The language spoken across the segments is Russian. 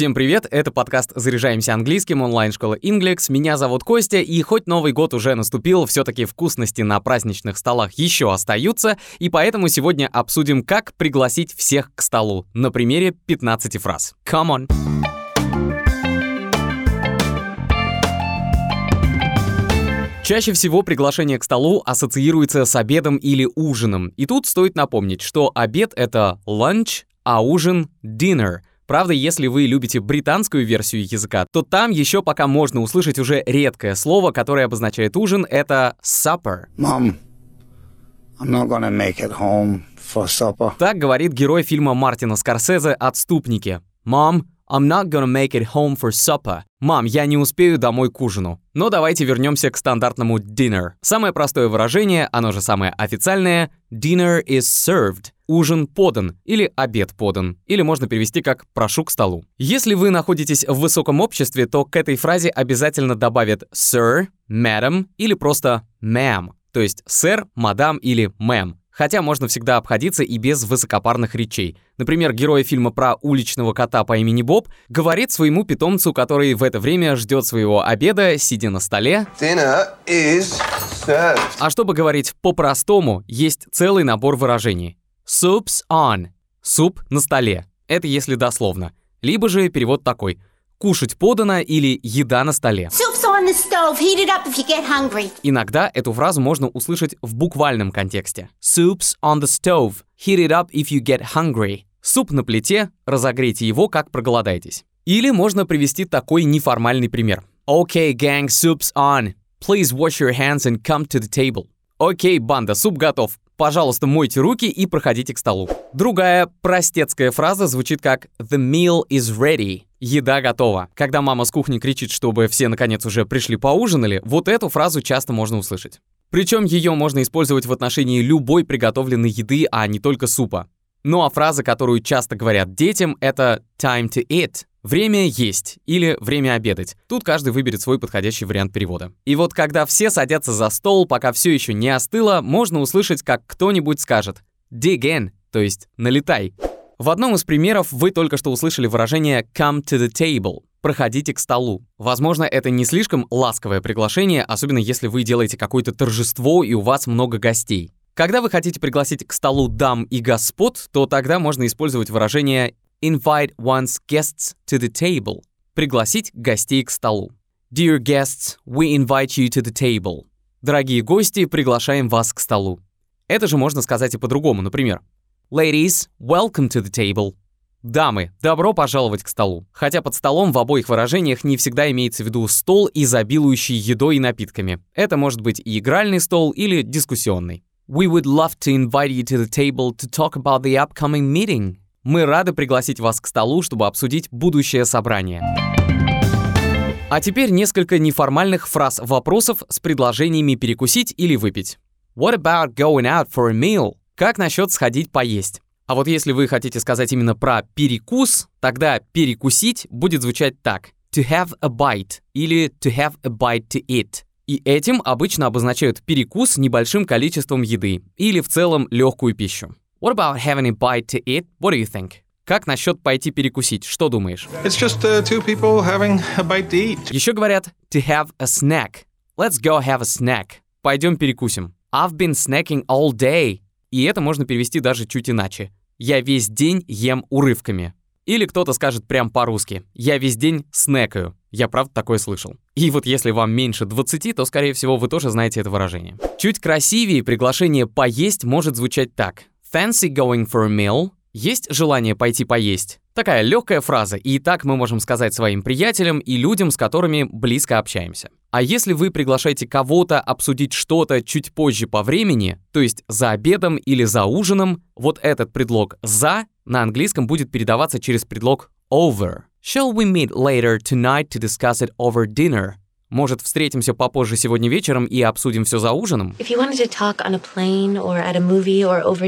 Всем привет, это подкаст «Заряжаемся английским» онлайн-школа Inglex. Меня зовут Костя, и хоть Новый год уже наступил, все-таки вкусности на праздничных столах еще остаются, и поэтому сегодня обсудим, как пригласить всех к столу на примере 15 фраз. Come on! Чаще всего приглашение к столу ассоциируется с обедом или ужином. И тут стоит напомнить, что обед — это lunch, а ужин — dinner — Правда, если вы любите британскую версию языка, то там еще пока можно услышать уже редкое слово, которое обозначает ужин, это supper. Mom, I'm not gonna make it home for supper. Так говорит герой фильма Мартина Скорсезе «Отступники». Mom, I'm not gonna make it home for supper. Мам, я не успею домой к ужину. Но давайте вернемся к стандартному dinner. Самое простое выражение, оно же самое официальное, dinner is served ужин подан или обед подан, или можно перевести как «прошу к столу». Если вы находитесь в высоком обществе, то к этой фразе обязательно добавят sir, madam или просто ma'am, то есть сэр, мадам или мэм. Хотя можно всегда обходиться и без высокопарных речей. Например, герой фильма про уличного кота по имени Боб говорит своему питомцу, который в это время ждет своего обеда, сидя на столе. Dinner is served. А чтобы говорить по-простому, есть целый набор выражений. Soup's on. Суп на столе. Это если дословно. Либо же перевод такой. Кушать подано или еда на столе. Soup's Иногда эту фразу можно услышать в буквальном контексте. Soup's on the stove. Heat it up if you get hungry. Суп на плите, разогрейте его, как проголодаетесь. Или можно привести такой неформальный пример. Okay, gang, soup's on. Please wash your hands and come to the table. Окей, банда, суп готов. Пожалуйста, мойте руки и проходите к столу. Другая простецкая фраза звучит как «The meal is ready». Еда готова. Когда мама с кухни кричит, чтобы все наконец уже пришли поужинали, вот эту фразу часто можно услышать. Причем ее можно использовать в отношении любой приготовленной еды, а не только супа. Ну а фраза, которую часто говорят детям, это time to eat. Время есть или время обедать. Тут каждый выберет свой подходящий вариант перевода. И вот когда все садятся за стол, пока все еще не остыло, можно услышать, как кто-нибудь скажет «dig in», то есть «налетай». В одном из примеров вы только что услышали выражение «come to the table», проходите к столу. Возможно, это не слишком ласковое приглашение, особенно если вы делаете какое-то торжество и у вас много гостей. Когда вы хотите пригласить к столу дам и господ, то тогда можно использовать выражение invite one's guests to the table. Пригласить гостей к столу. Dear guests, we invite you to the table. Дорогие гости, приглашаем вас к столу. Это же можно сказать и по-другому, например. Ladies, welcome to the table. Дамы, добро пожаловать к столу. Хотя под столом в обоих выражениях не всегда имеется в виду стол, изобилующий едой и напитками. Это может быть и игральный стол или дискуссионный. We would love to invite you to the table to talk about the upcoming meeting. Мы рады пригласить вас к столу, чтобы обсудить будущее собрание. А теперь несколько неформальных фраз-вопросов с предложениями перекусить или выпить. What about going out for a meal? Как насчет сходить поесть? А вот если вы хотите сказать именно про перекус, тогда перекусить будет звучать так. To have a bite или to have a bite to eat. И этим обычно обозначают перекус небольшим количеством еды или в целом легкую пищу. What about having a bite to eat? What do you think? Как насчет пойти перекусить? Что думаешь? It's just uh, two people having a bite to eat. Еще говорят to have a snack. Let's go have a snack. Пойдем перекусим. I've been snacking all day. И это можно перевести даже чуть иначе. Я весь день ем урывками. Или кто-то скажет прям по-русски. Я весь день снекаю. Я правда такое слышал. И вот если вам меньше 20, то, скорее всего, вы тоже знаете это выражение. Чуть красивее приглашение «поесть» может звучать так. Fancy going for a meal? Есть желание пойти поесть? Такая легкая фраза, и так мы можем сказать своим приятелям и людям, с которыми близко общаемся. А если вы приглашаете кого-то обсудить что-то чуть позже по времени, то есть за обедом или за ужином, вот этот предлог «за» на английском будет передаваться через предлог over. Shall we meet later tonight to discuss it over dinner? Может, встретимся попозже сегодня вечером и обсудим все за ужином?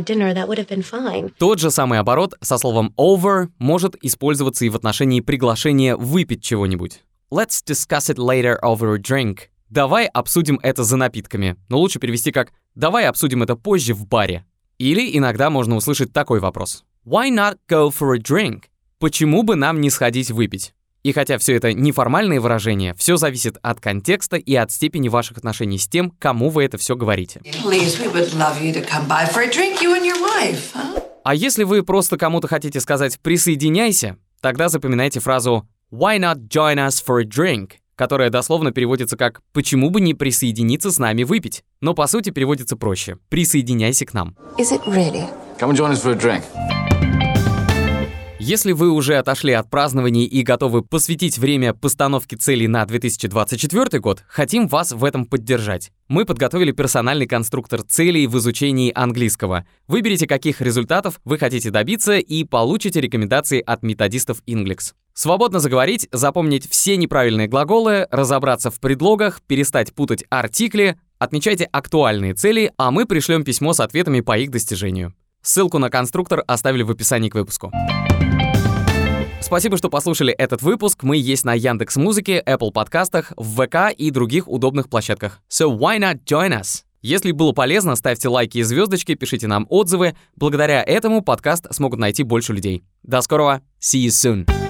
Dinner. Тот же самый оборот со словом over может использоваться и в отношении приглашения выпить чего-нибудь. Let's discuss it later over a drink. Давай обсудим это за напитками. Но лучше перевести как «давай обсудим это позже в баре». Или иногда можно услышать такой вопрос. Why not go for a drink? почему бы нам не сходить выпить? И хотя все это неформальные выражения, все зависит от контекста и от степени ваших отношений с тем, кому вы это все говорите. А если вы просто кому-то хотите сказать «присоединяйся», тогда запоминайте фразу «Why not join us for a drink?» которая дословно переводится как «почему бы не присоединиться с нами выпить?», но по сути переводится проще «присоединяйся к нам». Is it really? Come and join us for a drink. Если вы уже отошли от празднований и готовы посвятить время постановке целей на 2024 год, хотим вас в этом поддержать. Мы подготовили персональный конструктор целей в изучении английского. Выберите, каких результатов вы хотите добиться и получите рекомендации от методистов Inglix. Свободно заговорить, запомнить все неправильные глаголы, разобраться в предлогах, перестать путать артикли, отмечайте актуальные цели, а мы пришлем письмо с ответами по их достижению. Ссылку на конструктор оставили в описании к выпуску. Спасибо, что послушали этот выпуск. Мы есть на Яндекс Музыке, Apple подкастах, в ВК и других удобных площадках. So why not join us? Если было полезно, ставьте лайки и звездочки, пишите нам отзывы. Благодаря этому подкаст смогут найти больше людей. До скорого. See you soon.